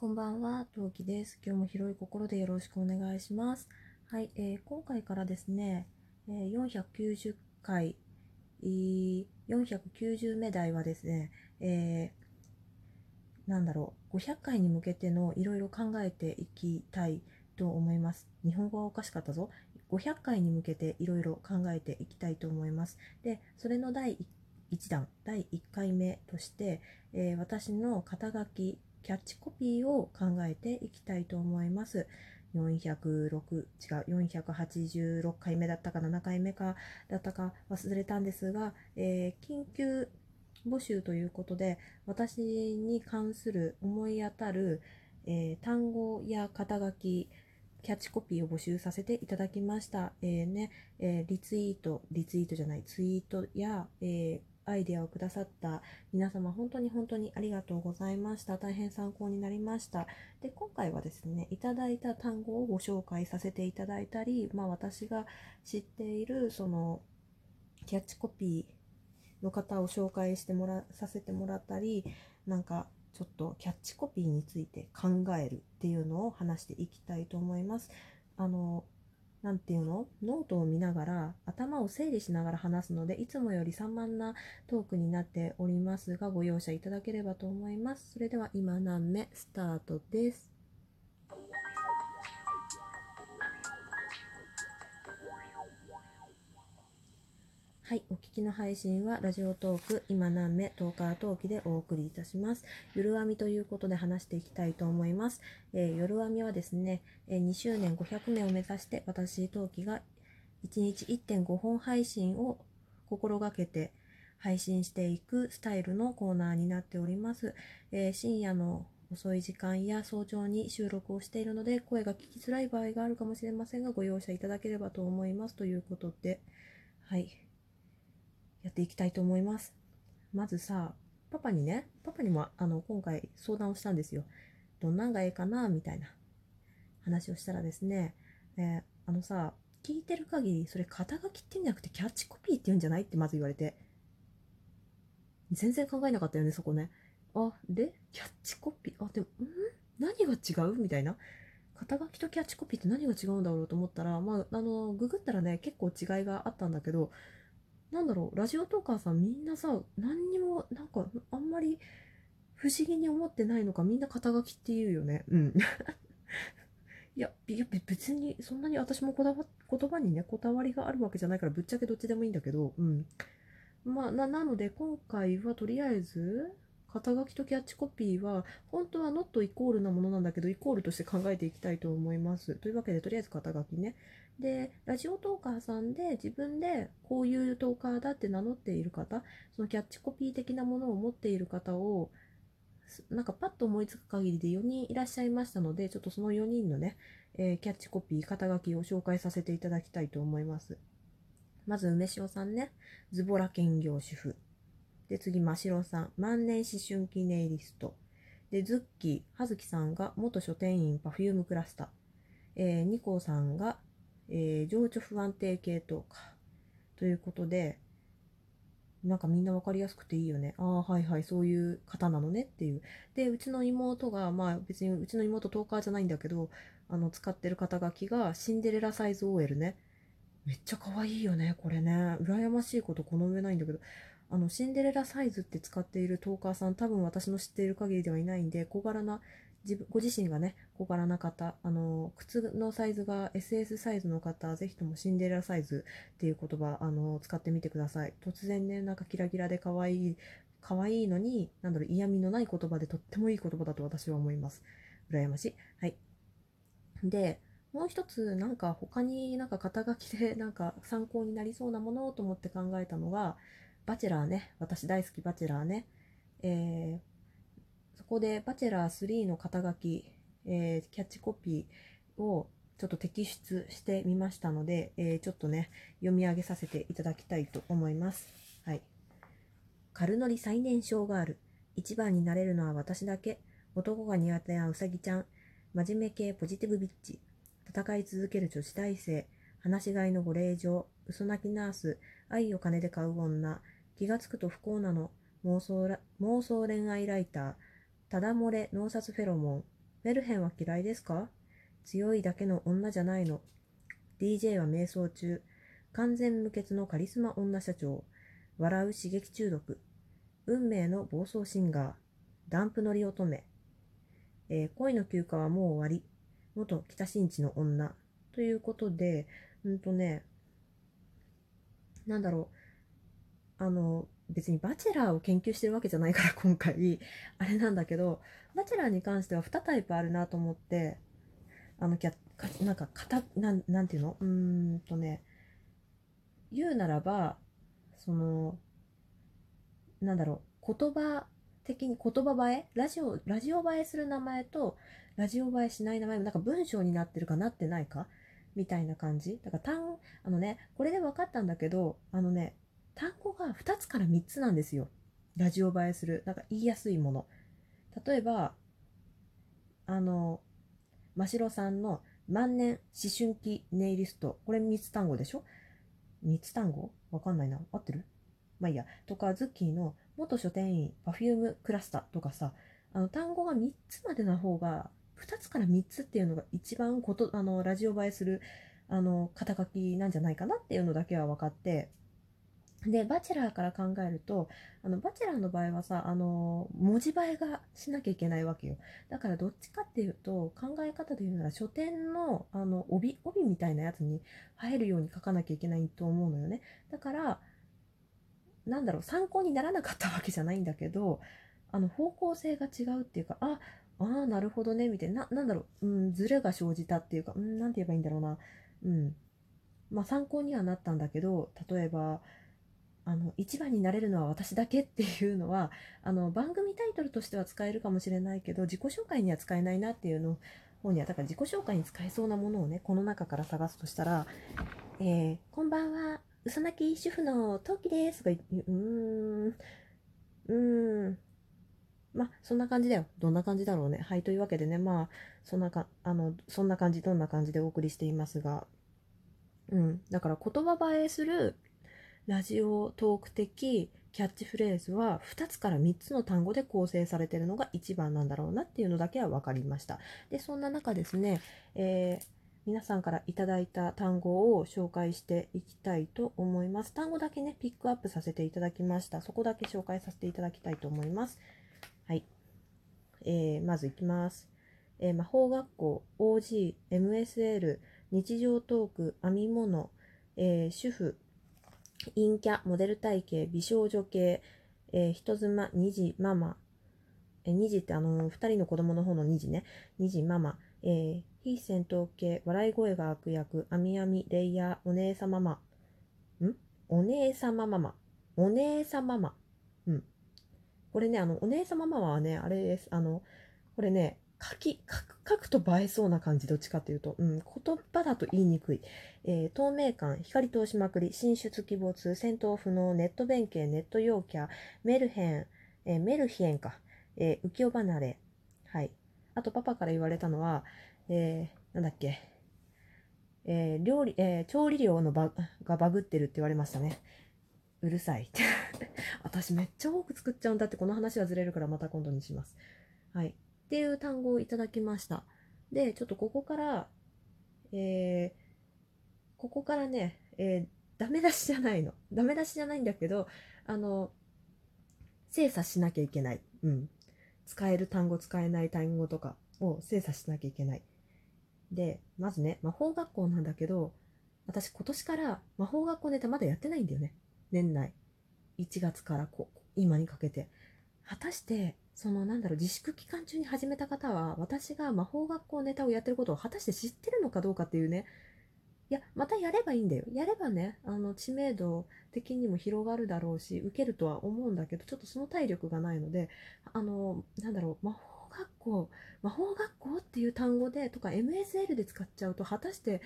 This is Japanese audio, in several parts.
こんばんは、トウキです。今日も広い心でよろしくお願いします。はい、えー今回からですね、え490回、490目台はですね、えーなんだろう、500回に向けてのいろいろ考えていきたいと思います。日本語はおかしかったぞ。500回に向けていろいろ考えていきたいと思います。で、それの第1弾、第1回目として、えー私の肩書き、キャッチコピーを考えていきたいと思います。406、違う、486回目だったか7回目かだったか忘れたんですが、えー緊急募集ということで、私に関する思い当たる、えー単語や肩書き、キャッチコピーを募集させていただきました。えーね、えーリツイート、リツイートじゃない、ツイートや、えーアイデアをくださった皆様、本当に本当にありがとうございました。大変参考になりました。で、今回はですね、いただいた単語をご紹介させていただいたり、まあ私が知っている、その、キャッチコピーの方を紹介してもら、させてもらったり、なんか、ちょっとキャッチコピーについて考えるっていうのを話していきたいと思います。あの、何て言うの？ノートを見ながら頭を整理しながら話すのでいつもより散漫なトークになっておりますがご容赦いただければと思います。それでは今何目？スタートです。はい、お聞きの配信はラジオトーク今何目トーカートーキでお送りいたします。ゆるあみということで話していきたいと思います。えー、夜あみはですね、え2周年500名を目指して私トウキが1日1.5本配信を心がけて配信していくスタイルのコーナーになっております。えー深夜の遅い時間や早朝に収録をしているので声が聞きづらい場合があるかもしれませんがご容赦いただければと思いますということではいやっていきたいと思います。まずさパパにねパパにもあの今回相談をしたんですよ。どんなんがええかなみたいな。話をしたらですね、えーあのさ聞いてる限りそれ肩書きって言うんじゃなくてキャッチコピーって言うんじゃないってまず言われて。全然考えなかったよねそこね。あでキャッチコピー？あでもん？何が違う？みたいな。肩書きとキャッチコピーって何が違うんだろうと思ったらまああのググったらね結構違いがあったんだけどなんだろうラジオトーカーさんみんなさ何にもなんかあんまり不思議に思ってないのかみんな肩書きって言うよね。うん。いや別にそんなに私もこだわ言葉にねこだわりがあるわけじゃないからぶっちゃけどっちでもいいんだけどうん。まあななので今回はとりあえず肩書きとキャッチコピーは本当はノットイコールなものなんだけどイコールとして考えていきたいと思います。というわけでとりあえず肩書きね。でラジオトーカーさんで自分でこういうトーカーだって名乗っている方そのキャッチコピー的なものを持っている方をなんかパッと思いつく限りで4人いらっしゃいましたのでちょっとその4人のね、えーキャッチコピー肩書きを紹介させていただきたいと思います。まず梅塩さんね。ズボラ兼業主婦。で次真城さん。万年思春期ネイリスト。でズッキー葉月さんが元書店員パフュームクラスター、えー、ニコさんが、えー情緒不安定系統かということでなんかみんな分かりやすくていいよね。ああ、はいはい、そういう方なのねっていう。で、うちの妹が、まあ別にうちの妹トーカーじゃないんだけど、あの、使ってる肩書きがシンデレラサイズ OL ね。めっちゃ可愛いよね、これね。羨ましいことこの上ないんだけど。あの、シンデレラサイズって使っているトーカーさん、多分私の知っている限りではいないんで、小柄な、自分ご自身がね、小柄な方、あの、靴のサイズが SS サイズの方、ぜひともシンデレラサイズっていう言葉、あの、使ってみてください。突然ね、なんかキラキラで可愛い、可愛いのに、なんだろう、嫌味のない言葉でとってもいい言葉だと私は思います。羨ましい。はい。で、もう一つ、なんか他になんか肩書きで なんか参考になりそうなものと思って考えたのが、バチェラーね。私大好きバチェラーね。えーこでバチェラー3の肩書き、えーキャッチコピーをちょっと摘出してみましたので、えーちょっとね、読み上げさせていただきたいと思います。はい。軽ノリ最年少ガール。一番になれるのは私だけ。男が苦手なうさぎちゃん。真面目系ポジティブビッチ。戦い続ける女子大生。話し飼いのご令嬢。嘘泣きナース。愛を金で買う女。気がつくと不幸なの。妄想ら妄想恋愛ライター。ただ漏れ脳殺フェロモン。メルヘンは嫌いですか？強いだけの女じゃないの。DJ は瞑想中。完全無欠のカリスマ女社長。笑う刺激中毒。運命の暴走シンガー。ダンプ乗り乙女。えー、恋の休暇はもう終わり。元北新地の女。ということで、うんとね、なんだろう。あの、別にバチェラーを研究してるわけじゃないから 今回、あれなんだけど、バチェラーに関しては2タイプあるなと思って、あの、キャかなんか、かた、なん、ていうの？うーんとね、言うならば、その、なんだろう、言葉的に言葉映え？ラジオ、ラジオ映えする名前と、ラジオ映えしない名前もなんか文章になってるかなってないか？みたいな感じ？だから単、あのね、これで分かったんだけど、あのね、単語が2つから3つなんですよ。ラジオ映えする。なんか言いやすいもの。例えば、あの、真城さんの万年思春期ネイリスト。これ3つ単語でしょ ?3 つ単語？わかんないな。合ってる？まあいいや。とか、ズッキーの元書店員、パフュームクラスターとかさ、あの単語が3つまでの方が、2つから3つっていうのが一番こと、あの、ラジオ映えする、あの、肩書きなんじゃないかなっていうのだけは分かって、で、バチェラーから考えると、あの、バチェラーの場合はさ、あの、文字映えがしなきゃいけないわけよ。だからどっちかっていうと、考え方で言うなら書店の、あの、帯、帯みたいなやつに入るように書かなきゃいけないと思うのよね。だから、なんだろう、参考にならなかったわけじゃないんだけど、あの、方向性が違うっていうか、あ、ああ、なるほどね、みたいな、な、んだろう、うん、ズレが生じたっていうか、うん、なんて言えばいいんだろうな。うん。まあ、参考にはなったんだけど、例えば、あの一番になれるのは私だけっていうのは あの番組タイトルとしては使えるかもしれないけど自己紹介には使えないなっていうの方にはだから自己紹介に使えそうなものをねこの中から探すとしたら「えー、こんばんは嘘泣き主婦の陶器です」とか言ううーんうーんまあそんな感じだよ。どんな感じだろうね。はいというわけでねまあそんなかあのそんな感じどんな感じでお送りしていますがうん。だから言葉映えするラジオトーク的キャッチフレーズは2つから3つの単語で構成されているのが一番なんだろうなっていうのだけは分かりました。で、そんな中ですね、えー、皆さんからいただいた単語を紹介していきたいと思います。単語だけね、ピックアップさせていただきました。そこだけ紹介させていただきたいと思います。はい。えー、まずいきます。えー、魔法学校、OG、MSL、日常トーク、編み物、えー、主婦、陰キャ、モデル体型、美少女系、えー、人妻、二児、ママ、えー、二児ってあの、二人の子供の方の二児ね、二児、ママ、えー、非戦闘系、笑い声が悪役、あみあみ、レイヤー、お姉さまま、ん？お姉さまママ、お姉さまママ、うん。これね、あの、お姉さまママはね、あれです、あの、これね、書き、書く、と映えそうな感じ、どっちかっていうと。うん、言葉だと言いにくい。えー、透明感、光通しまくり、進出鬼没、戦闘不能、ネット弁慶、ネット陽キャ、メルヘン、えー、メルヒエンか、えー、浮世離れ。はい。あと、パパから言われたのは、えー、なんだっけ、えー、料理、えー、調理量のバがバグってるって言われましたね。うるさい。私めっちゃ多く作っちゃうんだって、この話はずれるからまた今度にします。はい。っていう単語をいただきました。で、ちょっとここから、えー、ここからね、えー、ダメ出しじゃないの。ダメ出しじゃないんだけど、あの、精査しなきゃいけない。うん。使える単語、使えない単語とかを精査しなきゃいけない。で、まずね、魔法学校なんだけど、私今年から魔法学校ネタまだやってないんだよね。年内。1月からこ今にかけて。果たしてそのなんだろう自粛期間中に始めた方は私が魔法学校ネタをやってることを果たして知ってるのかどうかっていうね。いやまたやればいいんだよ。やればねあの知名度的にも広がるだろうし受けるとは思うんだけどちょっとその体力がないのであのなんだろう魔法学校魔法学校っていう単語でとか MSL で使っちゃうと果たして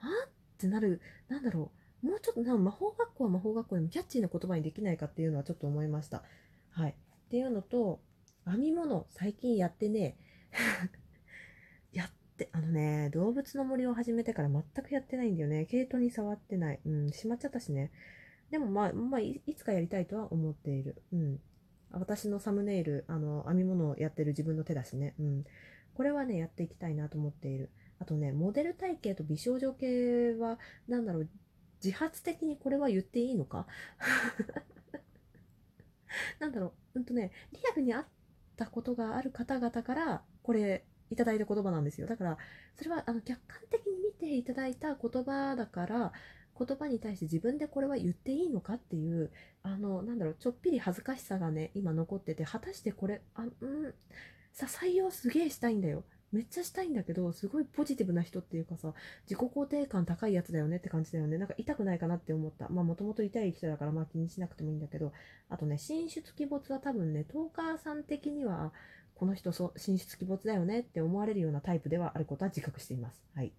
あってなるなんだろうもうちょっとな魔法学校は魔法学校でもキャッチーな言葉にできないかっていうのはちょっと思いました。はい。っていうのと編み物最近やってね。やってあのね動物の森を始めてから全くやってないんだよね。毛糸に触ってない。うんしまっちゃったしね。でもまあ、まあ、いつかやりたいとは思っている。うん。私のサムネイルあの編み物をやってる自分の手だしね。うん。これはねやっていきたいなと思っている。あとねモデル体型と美少女系は何だろう自発的にこれは言っていいのか？なんだろう。うんとねリアルにあったことがある方々からこれいただいた言葉なんですよ。だからそれはあの客観的に見ていただいた言葉だから言葉に対して自分でこれは言っていいのかっていうあのなんだろうちょっぴり恥ずかしさがね今残ってて果たしてこれあうんさ採用すげえしたいんだよ。めっちゃしたいんだけどすごいポジティブな人っていうかさ自己肯定感高いやつだよねって感じだよね。なんか痛くないかなって思った。まあもともと痛い人だからまあ気にしなくてもいいんだけどあとね進出鬼没は多分ねトーカーさん的にはこの人そ進出鬼没だよねって思われるようなタイプではあることは自覚しています。はい。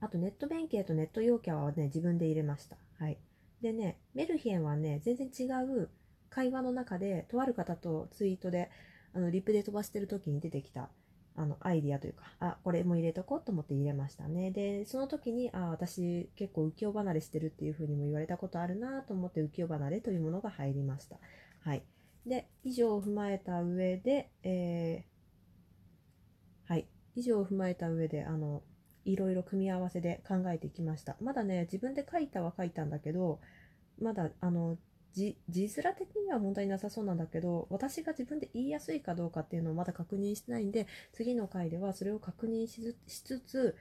あとネット弁慶とネット陽キャはね自分で入れました。はい。でねメルヒエンはね全然違う会話の中でとある方とツイートであのリプで飛ばしてる時に出てきた。あのアイディアというかあこれも入れとこうと思って入れましたね。でその時にあ私結構浮世離れしてるっていう風にも言われたことあるなと思って浮世離れというものが入りました。はい。で以上を踏まえた上で、えー、はい。以上を踏まえた上であのいろいろ組み合わせで考えてきました。まだね自分で書いたは書いたんだけどまだあの字面的には問題なさそうなんだけど私が自分で言いやすいかどうかっていうのをまだ確認してないんで次の回ではそれを確認しつつ、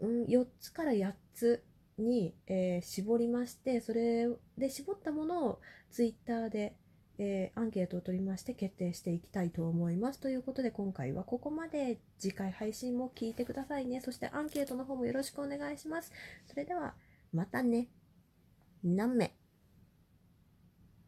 うん、4つから8つに、えー、絞りましてそれで絞ったものを Twitter で、えー、アンケートを取りまして決定していきたいと思います。ということで今回はここまで。次回配信も聞いてくださいね。そしてアンケートの方もよろしくお願いします。それではまたね。何名？